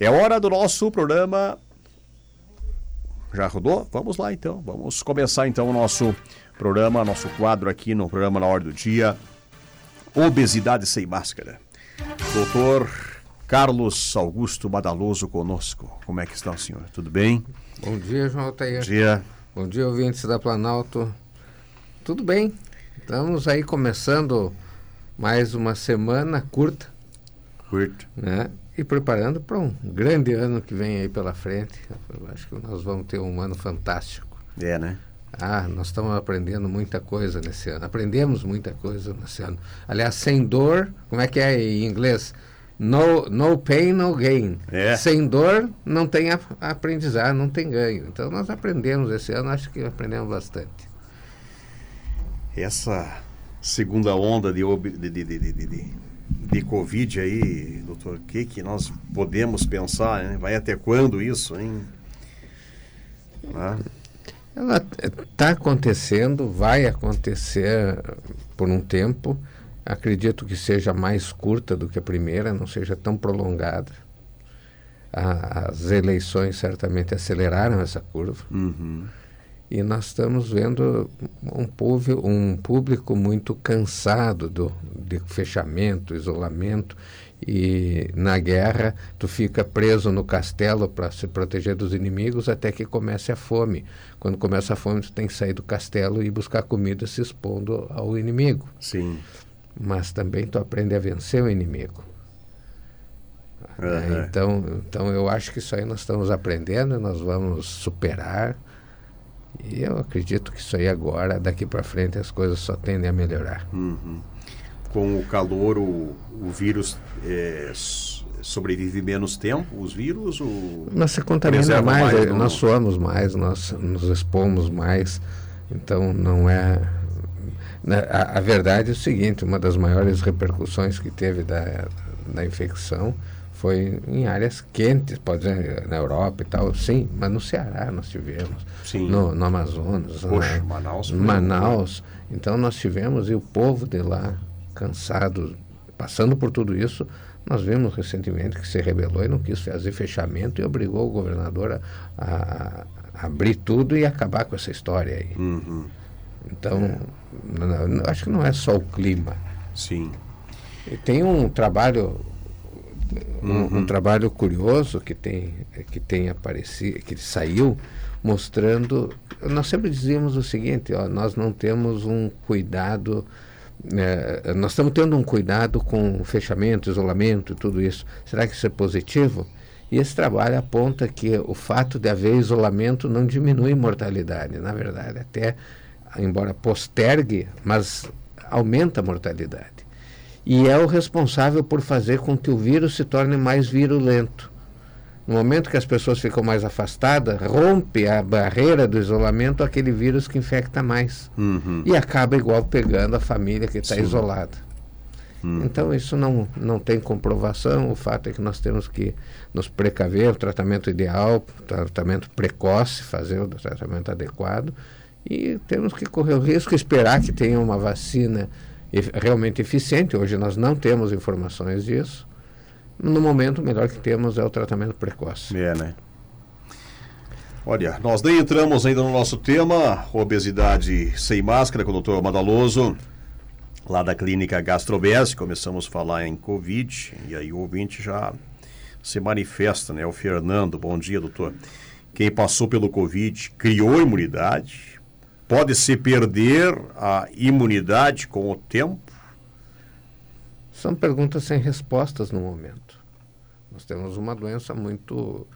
É hora do nosso programa. Já rodou? Vamos lá então. Vamos começar então o nosso programa, nosso quadro aqui no programa Na Hora do Dia. Obesidade sem máscara. Doutor Carlos Augusto Badaloso conosco. Como é que está o senhor? Tudo bem? Bom dia, João Altair. Bom dia. Bom dia, ouvintes da Planalto. Tudo bem. Estamos aí começando mais uma semana curta. Curto. Né? E preparando para um grande ano que vem aí pela frente. Eu acho que nós vamos ter um ano fantástico. É, né? Ah, nós estamos aprendendo muita coisa nesse ano. Aprendemos muita coisa nesse ano. Aliás, sem dor, como é que é em inglês? No, no pain, no gain. É. Sem dor, não tem a- aprendizado, não tem ganho. Então, nós aprendemos esse ano, acho que aprendemos bastante. Essa segunda onda de, de, de, de, de, Covid aí, doutor, o que, que nós podemos pensar? Né? Vai até quando isso, hein? Ah, Ela está acontecendo, vai acontecer por um tempo. Acredito que seja mais curta do que a primeira, não seja tão prolongada. A- As eleições certamente aceleraram essa curva. uhum. E nós estamos vendo um, povo, um público muito cansado do, de fechamento, isolamento. E na guerra, tu fica preso no castelo para se proteger dos inimigos até que comece a fome. Quando começa a fome, tu tem que sair do castelo e buscar comida se expondo ao inimigo. Sim. Mas também tu aprende a vencer o inimigo. Aham. então, então eu acho que isso aí nós estamos aprendendo, nós vamos superar. E eu acredito que isso aí agora, daqui para frente, as coisas só tendem a melhorar. Uhum. Com o calor, o, o vírus é, sobrevive menos tempo, os vírus? O... Nós se contamina mais, mais, não? nós suamos mais, nós nos expomos mais. Então não é. na- A, a verdade é o seguinte: uma das maiores repercussões que teve da, da infecção foi em áreas quentes, pode dizer, na Europa e tal, sim, mas no Ceará nós tivemos, Sim. no, no Amazonas, Poxa? Manaus. Manaus. Então nós tivemos, e o povo de lá, cansado, passando por tudo isso, nós vimos recentemente que se rebelou e não quis fazer fechamento e obrigou o governador a, a- a abrir tudo e acabar com essa história aí. Uhum. Então, n- n- acho que não é só o clima. Sim. E tem um trabalho Uhum. um trabalho curioso que tem que tem aparecido que saiu mostrando nós sempre dizíamos o seguinte ó, nós não temos um cuidado eh, nós estamos tendo um cuidado com fechamento isolamento e tudo isso. Será que isso é positivo? E esse trabalho aponta que o fato de haver isolamento não diminui mortalidade na verdade até embora postergue mas aumenta a mortalidade e é o responsável por fazer com que o vírus se torne mais virulento. No momento que as pessoas ficam mais afastadas, rompe a barreira do isolamento aquele vírus que infecta mais. Uhum. E acaba igual pegando a família que está isolada. Hum. Então isso não, não tem comprovação, o fato é que nós temos que nos precaver, o tratamento ideal, o tratamento precoce, fazer o tratamento adequado e temos que correr o risco, esperar que tenha uma vacina realmente eficiente, hoje nós não temos informações disso, no momento o melhor que temos é o tratamento precoce. É, né? Olha, nós nem entramos ainda no nosso tema, obesidade sem máscara, com o doutor Madaloso, lá da clínica Gastrobese. Começamos a falar em Covid, e aí o ouvinte já se manifesta, né? O Fernando, bom dia, doutor. Quem passou pelo Covid criou imunidade? Pode se perder a imunidade com o tempo? São perguntas sem respostas no momento. Nós temos uma doença muito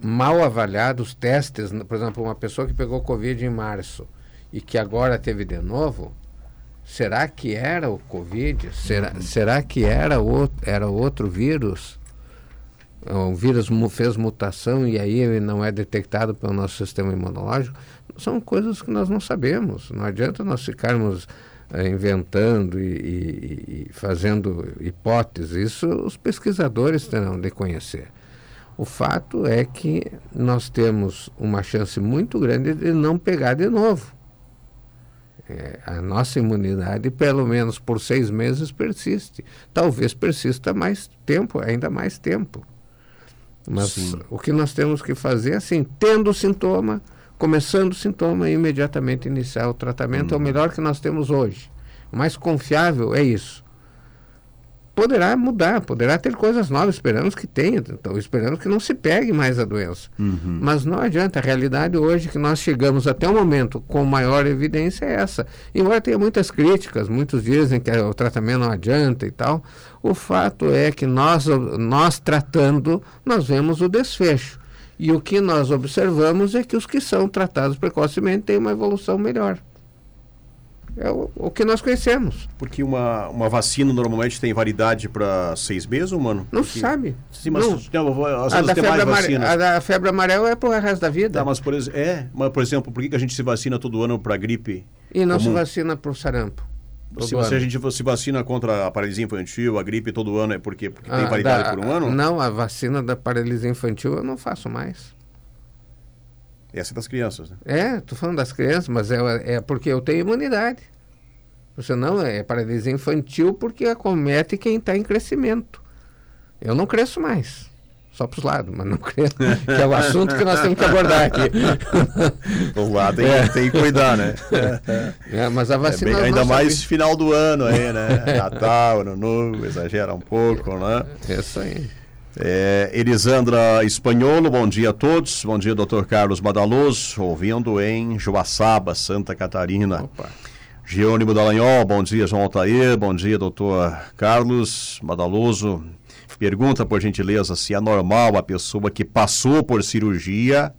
mal avaliada, os testes, por exemplo, uma pessoa que pegou Covid em março e que agora teve de novo, será que era o Covid? Será, será que era, o, era outro vírus? O vírus fez mutação e aí ele não é detectado pelo nosso sistema imunológico? São coisas que nós não sabemos. Não adianta nós ficarmos eh, inventando e, e- e fazendo hipóteses. Isso os pesquisadores terão de conhecer. O fato é que nós temos uma chance muito grande de não pegar de novo. É, a nossa imunidade, pelo menos por seis meses, persiste. Talvez persista mais tempo, ainda mais tempo. Mas Sim. o que nós temos que fazer, assim, tendo sintoma, começando o sintoma, imediatamente iniciar o tratamento, hum. é o uhum. melhor que nós temos hoje. O mais confiável é isso poderá mudar, poderá ter coisas novas, esperamos que tenha, então esperamos que não se pegue mais a doença. Uhum. Mas não adianta, a realidade hoje que nós chegamos até o momento com maior evidência é essa. Embora tenha muitas críticas, muitos dizem que o tratamento não adianta e tal, o fato é que nós, nós tratando, nós vemos o desfecho. E o que nós observamos é que os que são tratados precocemente têm uma evolução melhor. É o, o, que nós conhecemos. Porque uma, uma vacina normalmente tem validade para seis meses, mano? Não Porque... sabe. Sim, mas não. Não, a, da febre amare... a da febre amarela é para o resto da vida. Tá, mas por, é, mas, por exemplo, por que a gente se vacina todo ano para gripe? E não comum? se vacina para o sarampo? Se, se, a gente se vacina contra a paralisia infantil, a gripe todo ano, é porque, porque tem ah, validade da, por um ano? Não, a vacina da paralisia infantil eu não faço mais. Essa é das crianças, né? É, estou falando das crianças, mas é, é porque eu tenho imunidade. Você não é paralisia infantil porque acomete quem está em crescimento. Eu não cresço mais. Só para os lados, mas não cresço. que é o assunto que nós temos que abordar aqui. Os lados tem, é. tem que cuidar, né? É, mas a vacina. É bem, ainda mais sabe. final do ano aí, né? Natal, ano novo, exagera um pouco, né? É isso aí. É, Elisandra Espanholo, bom dia a todos. Bom dia, doutor Carlos Badaloso, ouvindo em Joaçaba, Santa Catarina. Opa. Geônimo Dallagnol, bom dia, João Altair, bom dia, doutor Carlos Badaloso. Pergunta, por gentileza, se é normal a pessoa que passou por cirurgia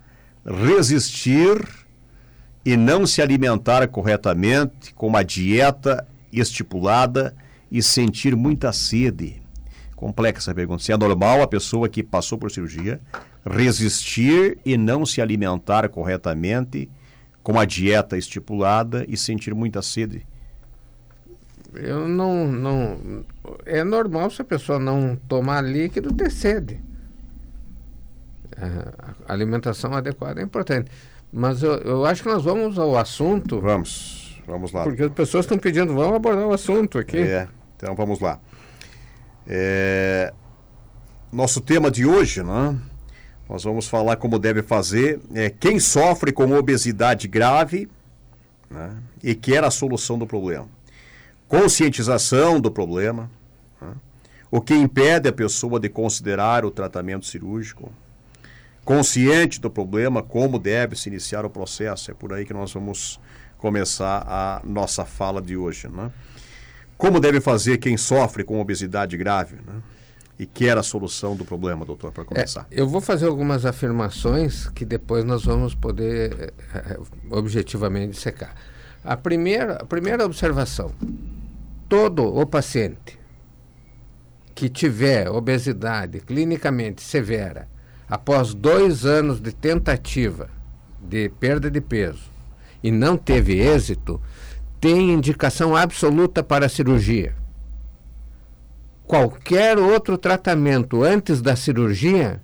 resistir e não se alimentar corretamente com uma dieta estipulada e sentir muita sede. Complexa a pergunta. Se é normal a pessoa que passou por cirurgia resistir e não se alimentar corretamente com a dieta estipulada e sentir muita sede? Eu não, não. É normal se a pessoa não tomar líquido ter sede. É, a alimentação adequada é importante. Mas eu, eu acho que nós vamos ao assunto. Vamos, vamos lá. Porque as pessoas estão pedindo, vamos abordar o assunto aqui. É, então vamos lá. É, nosso tema de hoje, né? Nós vamos falar como deve fazer é, quem sofre com obesidade grave né, e quer a solução do problema. Conscientização do problema. Né, o que impede a pessoa de considerar o tratamento cirúrgico. Consciente do problema, como deve se iniciar o processo. É por aí que nós vamos começar a nossa fala de hoje. Né? Como deve fazer quem sofre com obesidade grave? Né? e quer a solução do problema, doutor, para começar? É, eu vou fazer algumas afirmações que depois nós vamos poder é, objetivamente secar. A primeira, a primeira observação: todo o paciente que tiver obesidade clinicamente severa após dois anos de tentativa de perda de peso e não teve êxito, tem indicação absoluta para a cirurgia qualquer outro tratamento antes da cirurgia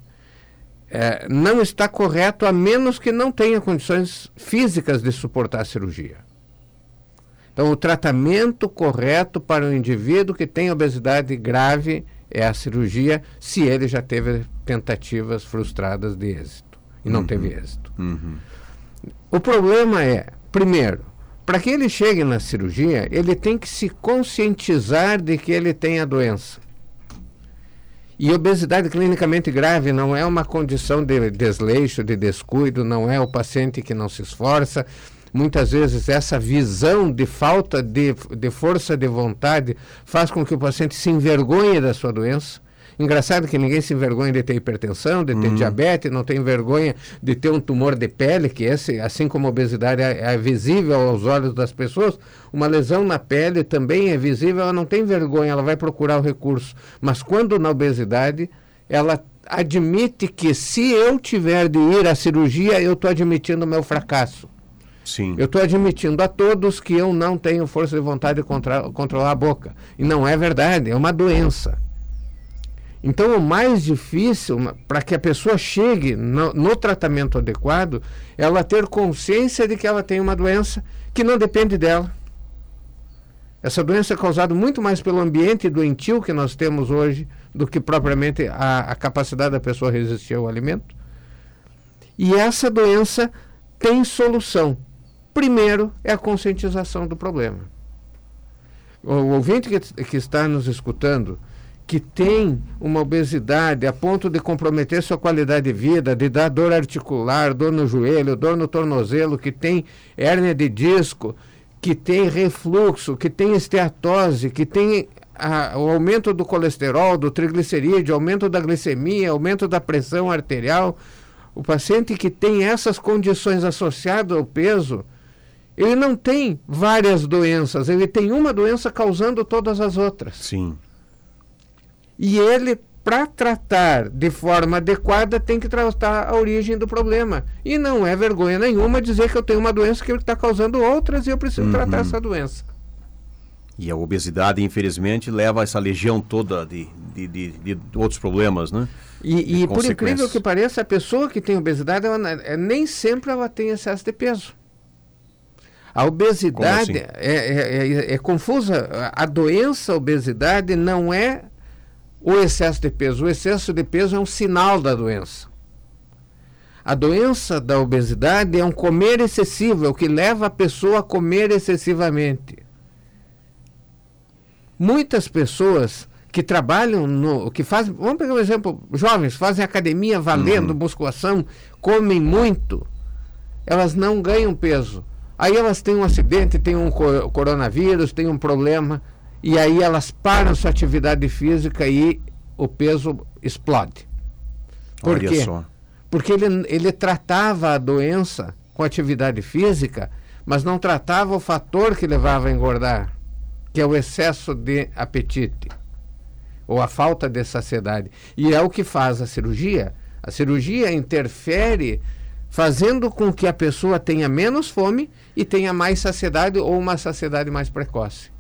é, não está correto a menos que não tenha condições físicas de suportar a cirurgia. Então, o tratamento correto para o indivíduo que tem obesidade grave é a cirurgia, se ele já teve tentativas frustradas de êxito e não uhum. teve êxito. Uhum. O problema é, primeiro, para que ele chegue na cirurgia, ele tem que se conscientizar de que ele tem a doença. E obesidade clinicamente grave não é uma condição de desleixo, de descuido, não é o paciente que não se esforça. Muitas vezes essa visão de falta de, de força de vontade faz com que o paciente se envergonhe da sua doença Engraçado que ninguém se envergonha de ter hipertensão, de ter uhum. diabetes, não tem vergonha de ter um tumor de pele, que esse, assim como a obesidade é, é visível aos olhos das pessoas, uma lesão na pele também é visível, ela não tem vergonha, ela vai procurar o recurso. Mas quando na obesidade, ela admite que se eu tiver de ir à cirurgia, eu estou admitindo o meu fracasso. Sim. Eu estou admitindo a todos que eu não tenho força de vontade de contra controlar a boca. E não é verdade, é uma doença. Então, o mais difícil para que a pessoa chegue no, no, tratamento adequado, ela ter consciência de que ela tem uma doença que não depende dela. Essa doença é causada muito mais pelo ambiente doentio que nós temos hoje do que propriamente a, a capacidade da pessoa resistir ao alimento. E essa doença tem solução. Primeiro é a conscientização do problema. O ouvinte que, que está nos escutando, que tem uma obesidade a ponto de comprometer sua qualidade de vida, de dar dor articular, dor no joelho, dor no tornozelo, que tem hérnia de disco, que tem refluxo, que tem esteatose, que tem a, o aumento do colesterol, do triglicerídeo, aumento da glicemia, aumento da pressão arterial. O paciente que tem essas condições associadas ao peso, ele não tem várias doenças, ele tem uma doença causando todas as outras. Sim. E ele, para tratar de forma adequada, tem que tratar a origem do problema. E não é vergonha nenhuma dizer que eu tenho uma doença que está causando outras e eu preciso uhum. tratar essa doença. E a obesidade, infelizmente, leva a essa legião toda de, de, de, de outros problemas, né? E, e por incrível que pareça, a pessoa que tem obesidade, ela, é, nem sempre ela tem excesso de peso. A obesidade assim? é, é, é, é, confusa. A doença, a obesidade, não é o excesso de peso. O excesso de peso é um sinal da doença. A doença da obesidade é um comer excessivo, é o que leva a pessoa a comer excessivamente. Muitas pessoas que trabalham no. que fazem. Vamos pegar um exemplo: jovens fazem academia valendo, uhum. musculação, comem muito, elas não ganham peso. Aí elas têm um acidente, têm um coronavírus, têm um problema e aí elas param sua atividade física e o peso explode. Por Olha quê? Só. Porque ele, ele tratava a doença com atividade física, mas não tratava o fator que levava a engordar, que é o excesso de apetite ou a falta de saciedade. E é o que faz a cirurgia. A cirurgia interfere fazendo com que a pessoa tenha menos fome e tenha mais saciedade ou uma saciedade mais precoce.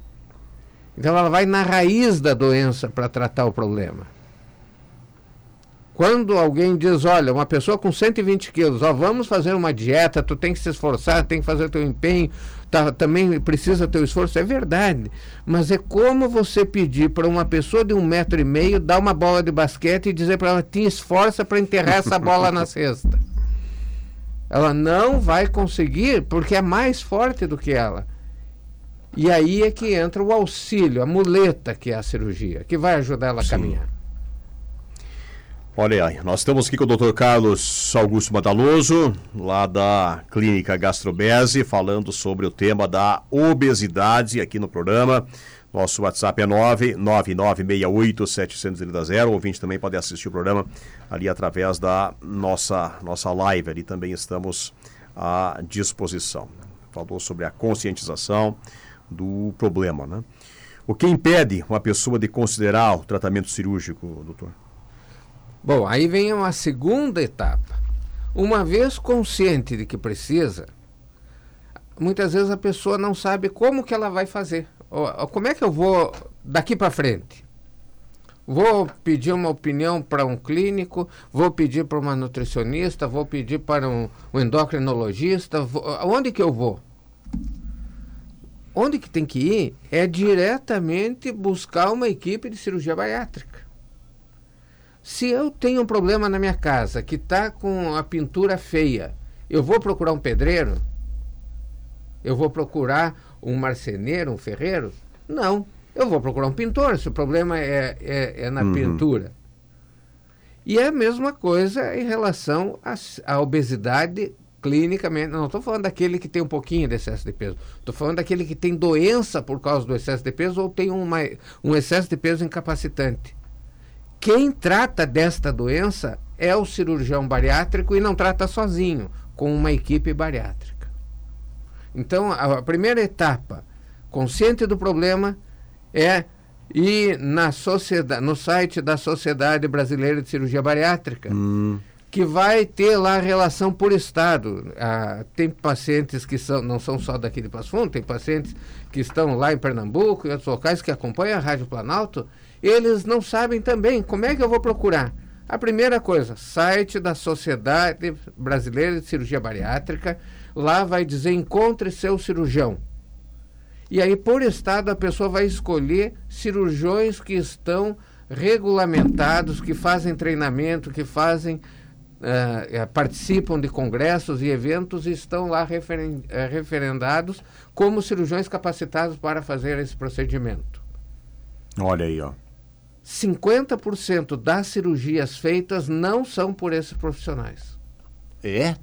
Então ela vai na raiz da doença para tratar o problema. Quando alguém diz, olha, uma pessoa com 120 quilos, ó, vamos fazer uma dieta, tu tem que se esforçar, tem que fazer teu empenho, tá, também precisa teu esforço, é verdade. Mas é como você pedir para uma pessoa de um metro e meio dar uma bola de basquete e dizer para ela, te esforça para enterrar essa bola na cesta. Ela não vai conseguir porque é mais forte do que ela. E aí é que entra o auxílio, a muleta que é a cirurgia, que vai ajudar ela a Sim. caminhar. Olha aí, nós estamos aqui com o Dr. Carlos Augusto Madaloso, lá da Clínica Gastrobese, falando sobre o tema da obesidade aqui no programa. Nosso WhatsApp é 99968-730. O ouvinte também pode assistir o programa ali através da nossa, nossa live. Ali também estamos à disposição. Falou sobre a conscientização, do problema. Né? O que impede uma pessoa de considerar o tratamento cirúrgico, doutor? Bom, aí vem uma segunda etapa. Uma vez consciente de que precisa, muitas vezes a pessoa não sabe como que ela vai fazer. Como é que eu vou daqui para frente? Vou pedir uma opinião para um clínico, vou pedir para uma nutricionista, vou pedir para um, um endocrinologista, vou, onde que eu vou? Onde que tem que ir é diretamente buscar uma equipe de cirurgia bariátrica. Se eu tenho um problema na minha casa que está com a pintura feia, eu vou procurar um pedreiro? Eu vou procurar um marceneiro, um ferreiro? Não. Eu vou procurar um pintor, se o problema é, é, é na uhum. pintura. E é a mesma coisa em relação à obesidade clinicamente, não estou falando daquele que tem um pouquinho de excesso de peso, estou falando daquele que tem doença por causa do excesso de peso ou tem uma, um excesso de peso incapacitante. Quem trata desta doença é o cirurgião bariátrico e não trata sozinho, com uma equipe bariátrica. Então, a, a primeira etapa, consciente do problema, é ir na sociedade, no site da Sociedade Brasileira de Cirurgia Bariátrica. Hum que vai ter lá relação por estado. Ah, tem pacientes que são, não são só daqui de Passo Fundo, tem pacientes que estão lá em Pernambuco e outros locais que acompanham a Rádio Planalto, eles não sabem também como é que eu vou procurar. A primeira coisa, site da Sociedade Brasileira de Cirurgia Bariátrica, lá vai dizer encontre seu cirurgião. E aí, por estado, a pessoa vai escolher cirurgiões que estão regulamentados, que fazem treinamento, que fazem Uh, participam de congressos e eventos e estão lá referen uh, referendados como cirurgiões capacitados para fazer esse procedimento. Olha aí, ó. 50% das cirurgias feitas não são por esses profissionais. É?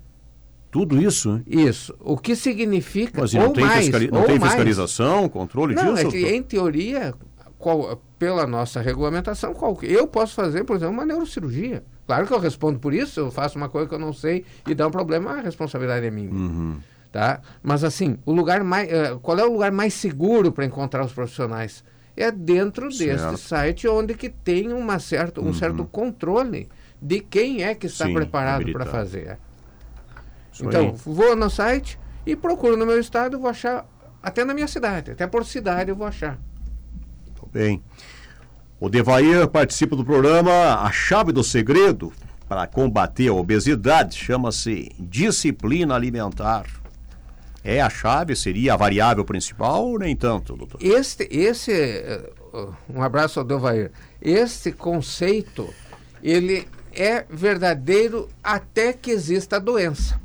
Tudo isso? Isso. O que significa. Mas não, tem, mais, fiscali não tem fiscalização, mais. controle não, disso? É que, em teoria, qual, pela nossa regulamentação, qual, eu posso fazer, por exemplo, uma neurocirurgia. Claro que eu respondo por isso, eu faço uma coisa que eu não sei e dá um problema, a responsabilidade é minha. Uhum. Tá? Mas assim, o lugar mais, uh, qual é o lugar mais seguro para encontrar os profissionais? É dentro certo. deste site onde que tem uma certa, um uhum. certo controle de quem é que está Sim, preparado para fazer. Isso então, aí. vou no site e procuro no meu estado, vou achar até na minha cidade, até por cidade eu vou achar. Muito bem. O Devair participa do programa A Chave do Segredo para combater a obesidade chama-se disciplina alimentar. É a chave? Seria a variável principal ou nem tanto, doutor? Este, esse, uh, um abraço ao Devair. Este conceito, ele é verdadeiro até que exista a doença.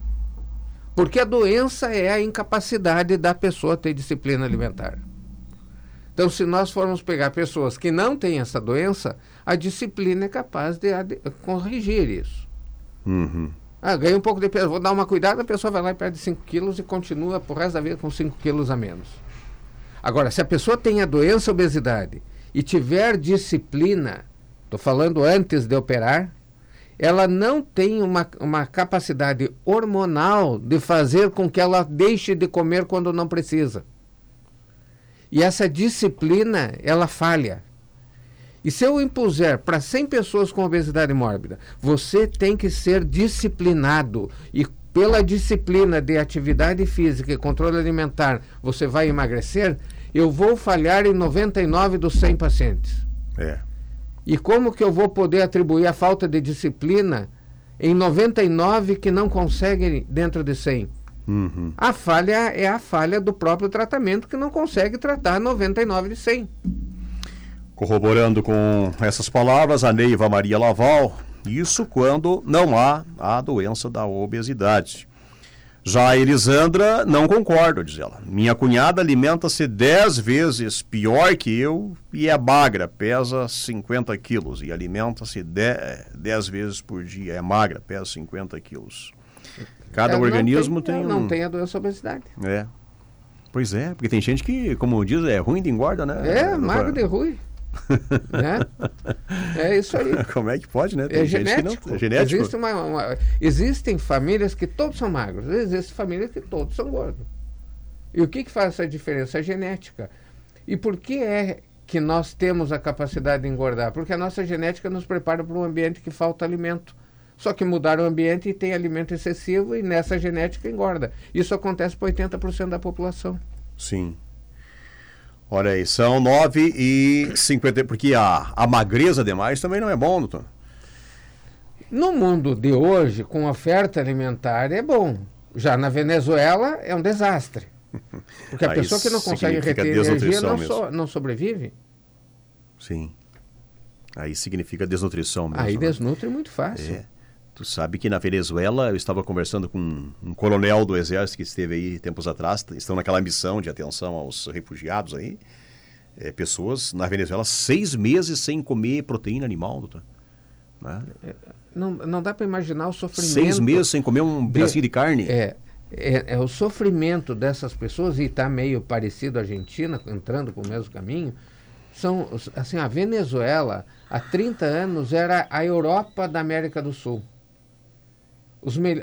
Porque a doença é a incapacidade da pessoa ter disciplina alimentar. Então, se nós formos pegar pessoas que não têm essa doença, a disciplina é capaz de, de corrigir isso. Uhum. Ah, ganha um pouco de peso, vou dar uma cuidada, a pessoa vai lá e perde 5 quilos e continua por resto da vida com 5 quilos a menos. Agora, se a pessoa tem a doença obesidade e tiver disciplina, estou falando antes de operar, ela não tem uma, uma capacidade hormonal de fazer com que ela deixe de comer quando não precisa. E essa disciplina, ela falha. E se eu impuser para 100 pessoas com obesidade mórbida, você tem que ser disciplinado e pela disciplina de atividade física e controle alimentar, você vai emagrecer, eu vou falhar em 99 dos 100 pacientes. É. E como que eu vou poder atribuir a falta de disciplina em 99 que não conseguem dentro de 100? Uhum. A falha é a falha do próprio tratamento que não consegue tratar 99 de 100. Corroborando com essas palavras, a Neiva Maria Laval, isso quando não há a doença da obesidade. Já a Elisandra não concordo, diz ela. Minha cunhada alimenta-se 10 vezes pior que eu e é magra, pesa 50 quilos e alimenta-se 10 vezes por dia. É magra, pesa 50 quilos. Cada ela organismo tem, tem um... Não tem a doença obesidade. É. Pois é, porque tem gente que, como diz, é ruim de engorda, né? É, magro de ruim. Né? É isso aí. Como é que pode, né? Tem é genético. Não, é genético. Existe uma, uma, existem famílias que todos são magros, existem famílias que todos são gordos. E o que, que faz essa diferença? A genética. E por que é que nós temos a capacidade de engordar? Porque a nossa genética nos prepara para um ambiente que falta alimento. Só que mudaram o ambiente e tem alimento excessivo e nessa genética engorda. Isso acontece para 80% da população. Sim. Olha aí, são 9 e 50, porque a, a magreza demais também não é bom, doutor. No mundo de hoje, com oferta alimentar, é bom. Já na Venezuela é um desastre. Porque a pessoa que não consegue reter energia não, so, não sobrevive. Sim. Aí significa desnutrição mesmo. Aí né? desnutre muito fácil. É. Tu sabe que na Venezuela eu estava conversando com um, coronel do exército que esteve aí tempos atrás, estão naquela missão de atenção aos refugiados aí. É, pessoas na Venezuela seis meses sem comer proteína animal, doutor. Né? Não, não dá para imaginar o sofrimento. Seis meses sem comer um pedacinho de, de carne. É, é, é, o sofrimento dessas pessoas, e está meio parecido a Argentina, entrando para o mesmo caminho. São, assim, a Venezuela, há 30 anos, era a Europa da América do Sul.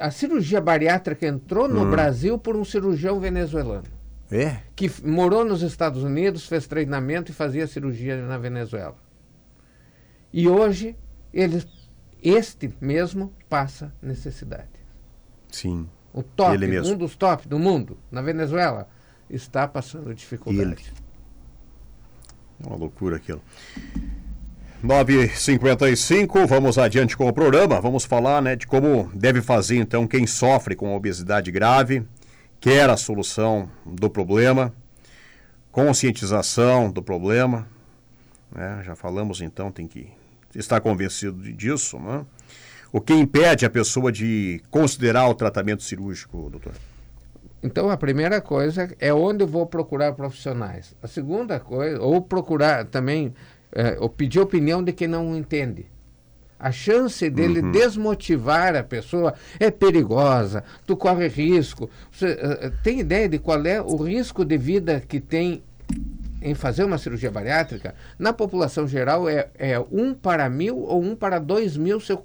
A cirurgia bariátrica entrou no hum. Brasil por um cirurgião venezuelano. É? Que morou nos Estados Unidos, fez treinamento e fazia cirurgia na Venezuela. E hoje, eles, este mesmo passa necessidade. Sim. O top, um dos top do mundo, na Venezuela, está passando dificuldade. Ele. Uma loucura aquilo. 9h55, vamos adiante com o programa. Vamos falar né, de como deve fazer então quem sofre com obesidade grave, quer a solução do problema. conscientização do problema, né? já falamos então, tem que estar convencido disso. Né? O que impede a pessoa de considerar o tratamento cirúrgico, doutor? Então, a primeira coisa é onde eu vou procurar profissionais. A segunda coisa, ou procurar também, é, ou pedir opinião de quem não entende. A chance dele uhum. desmotivar a pessoa é perigosa, tu corre risco. Você uh, tem ideia de qual é o risco de vida que tem em fazer uma cirurgia bariátrica? Na população geral é, é um para mil ou um para dois mil se eu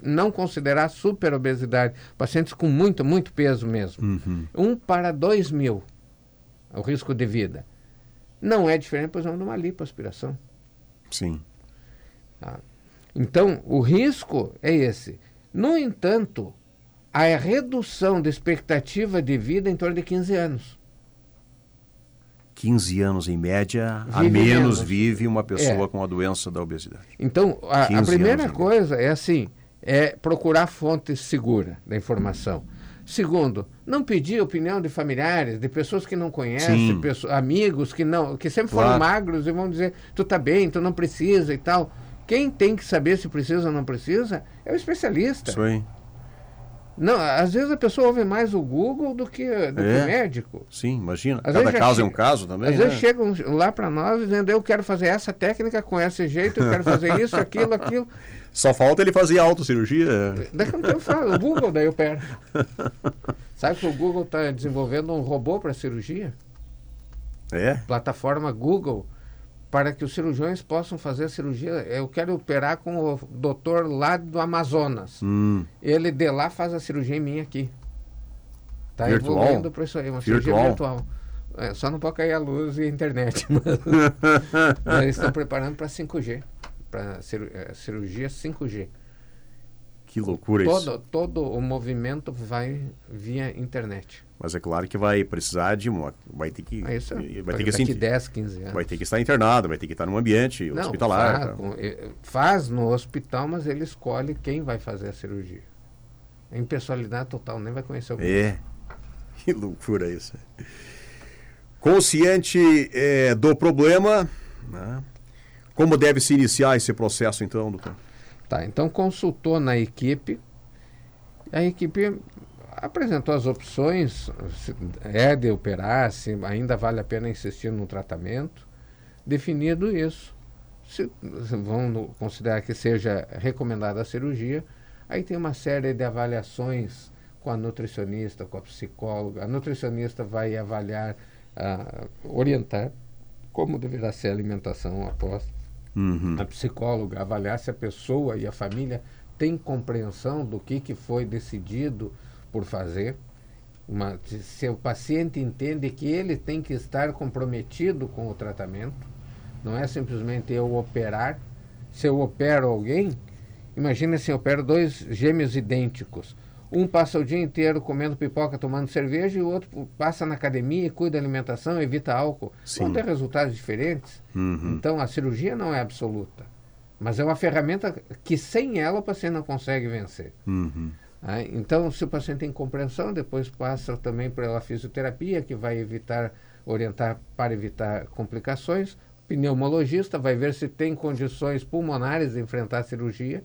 não considerar superobesidade. Pacientes com muito, muito peso mesmo. Uhum. Um para dois mil o risco de vida. Não é diferente, por exemplo, de uma lipoaspiração. Sim. Ah. Então, o risco é esse. No entanto, a redução da expectativa de vida em torno de 15 anos. 15 anos em média, vive a menos, menos, vive uma pessoa é. com a doença da obesidade. Então, a, a primeira coisa é assim, é procurar fonte segura da informação. Segundo, não pedir opinião de familiares, de pessoas que não conhecem, pessoas, amigos que não, que sempre claro. foram magros e vão dizer, tu tá bem, tu não precisa e tal. Quem tem que saber se precisa ou não precisa é o especialista. Isso aí. Não, às vezes a pessoa ouve mais o Google do que, do é, que o médico. Sim, imagina. Às Cada caso é um caso também. Às né? vezes chegam lá para nós dizendo, eu quero fazer essa técnica com esse jeito, eu quero fazer isso, aquilo, aquilo. Só falta ele fazer autocirurgia. Daqui a um tempo falo, o Google daí eu pego. Sabe que o Google está desenvolvendo um robô para cirurgia? É? Plataforma Google para que os cirurgiões possam fazer a cirurgia. Eu quero operar com o doutor lá do Amazonas. Hum. Ele de lá faz a cirurgia em mim aqui. Está evoluindo para isso aí, uma virtual. cirurgia virtual. É, só não pode cair a luz e a internet. Mas, eles estão preparando para 5G, para é, cirurgia 5G. Que loucura todo, isso. Todo o movimento vai via internet. Mas é claro que vai precisar de uma. Vai ter que. É isso, vai ter que daqui 10, 15 anos. Vai ter que estar internado, vai ter que estar num ambiente Não, hospitalar. Faz, faz no hospital, mas ele escolhe quem vai fazer a cirurgia. É impessoalidade total, nem vai conhecer o É. Que loucura isso. Consciente é, do problema, né? Como deve se iniciar esse processo, então, doutor? Tá, então consultou na equipe. A equipe apresentou as opções, se é de operar, se ainda vale a pena insistir no tratamento. Definido isso, se, se vão considerar que seja recomendada a cirurgia, aí tem uma série de avaliações com a nutricionista, com a psicóloga. A nutricionista vai avaliar, uh, orientar como deverá ser a alimentação após. Uhum. A psicóloga avaliar se a pessoa e a família têm compreensão do que, que foi decidido por fazer. Uma, se o paciente entende que ele tem que estar comprometido com o tratamento, não é simplesmente eu operar. Se eu opero alguém, imagine se eu opero dois gêmeos idênticos. Um passa o dia inteiro comendo pipoca, tomando cerveja, e o outro passa na academia, cuida da alimentação, evita álcool. Sim. Vão ter resultados diferentes. Uhum. Então, a cirurgia não é absoluta. Mas é uma ferramenta que sem ela o paciente não consegue vencer. Uhum. Ah, então, se o paciente tem compreensão, depois passa também pela fisioterapia, que vai evitar, orientar para evitar complicações. O pneumologista vai ver se tem condições pulmonares de enfrentar a cirurgia.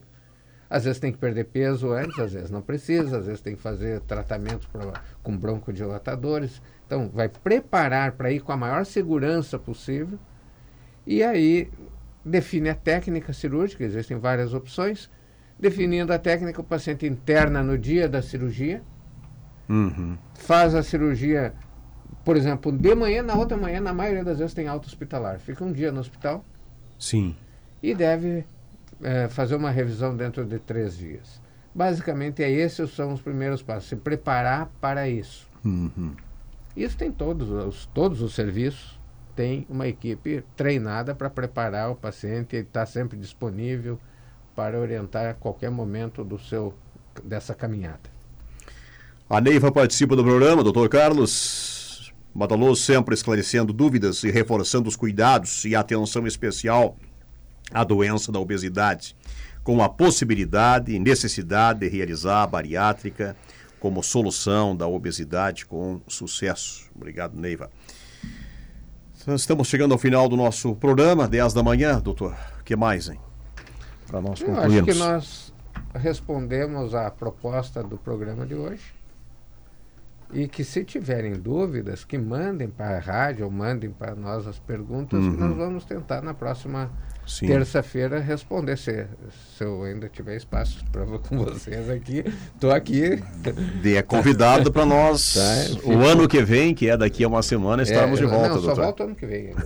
Às vezes tem que perder peso antes, às vezes não precisa, às vezes tem que fazer tratamentos pra, com broncodilatadores. Então, vai preparar para ir com a maior segurança possível. E aí define a técnica cirúrgica, existem várias opções definindo a técnica, o paciente interna no dia da cirurgia, uhum. faz a cirurgia, por exemplo, de manhã, na outra manhã, na maioria das vezes tem alta hospitalar. Fica um dia no hospital. Sim. E deve é, fazer uma revisão dentro de três dias. Basicamente, é esses são os primeiros passos, se preparar para isso. Uhum. Isso tem todos os, todos os serviços, tem uma equipe treinada para preparar o paciente, ele está sempre disponível, para orientar a qualquer momento do seu, dessa caminhada. A Neiva participa do programa, doutor Carlos. Madaloso sempre esclarecendo dúvidas e reforçando os cuidados e atenção especial à doença da obesidade, com a possibilidade e necessidade de realizar a bariátrica como solução da obesidade com sucesso. Obrigado, Neiva. Estamos chegando ao final do nosso programa, 10 da manhã, doutor. O que mais, hein? Para nós concluirmos. Eu acho que nós respondemos à proposta do programa de hoje. E que se tiverem dúvidas, que mandem para a rádio ou mandem para nós as perguntas uhum. que nós vamos tentar na próxima terça-feira responder. Se, se eu ainda tiver espaço para com vocês aqui, estou aqui. É convidado para nós tá, o ano que vem, que é daqui a uma semana, estarmos é, de volta, não, doutor. só volta ano que vem.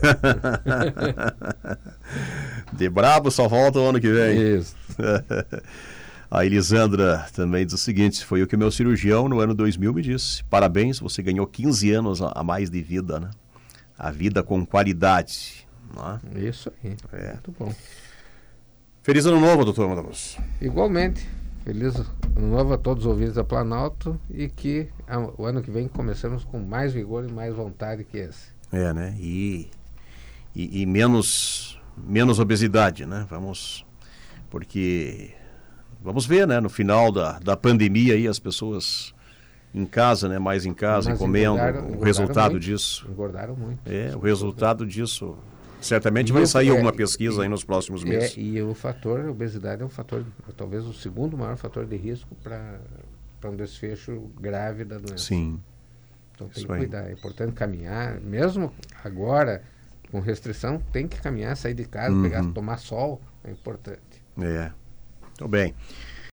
de brabo, só volta o ano que vem. Isso. A Elisandra também diz o seguinte: foi o que meu cirurgião no ano 2000 me disse. Parabéns, você ganhou 15 anos a mais de vida, né? A vida com qualidade. É? Isso aí. É. Muito bom. Feliz ano novo, doutor Madamus. Igualmente. Feliz ano novo a todos os ouvintes da Planalto e que a, o ano que vem comecemos com mais vigor e mais vontade que esse. É, né? E, e, e menos, menos obesidade, né? Vamos. Porque Vamos ver, né? No final da, da pandemia aí, as pessoas em casa, né? Mais em casa, Mas comendo. Engordaram, o resultado muito, disso. Engordaram muito. É, o resultado disso. Certamente e vai sair é, alguma pesquisa aí nos próximos meses. É, e o fator, a obesidade é um fator, talvez o segundo maior fator de risco para um desfecho grave da doença. Sim. Então tem Isso que cuidar. Aí. É importante caminhar, mesmo agora, com restrição, tem que caminhar, sair de casa, uhum. pegar, tomar sol, é importante. É. Muito bem.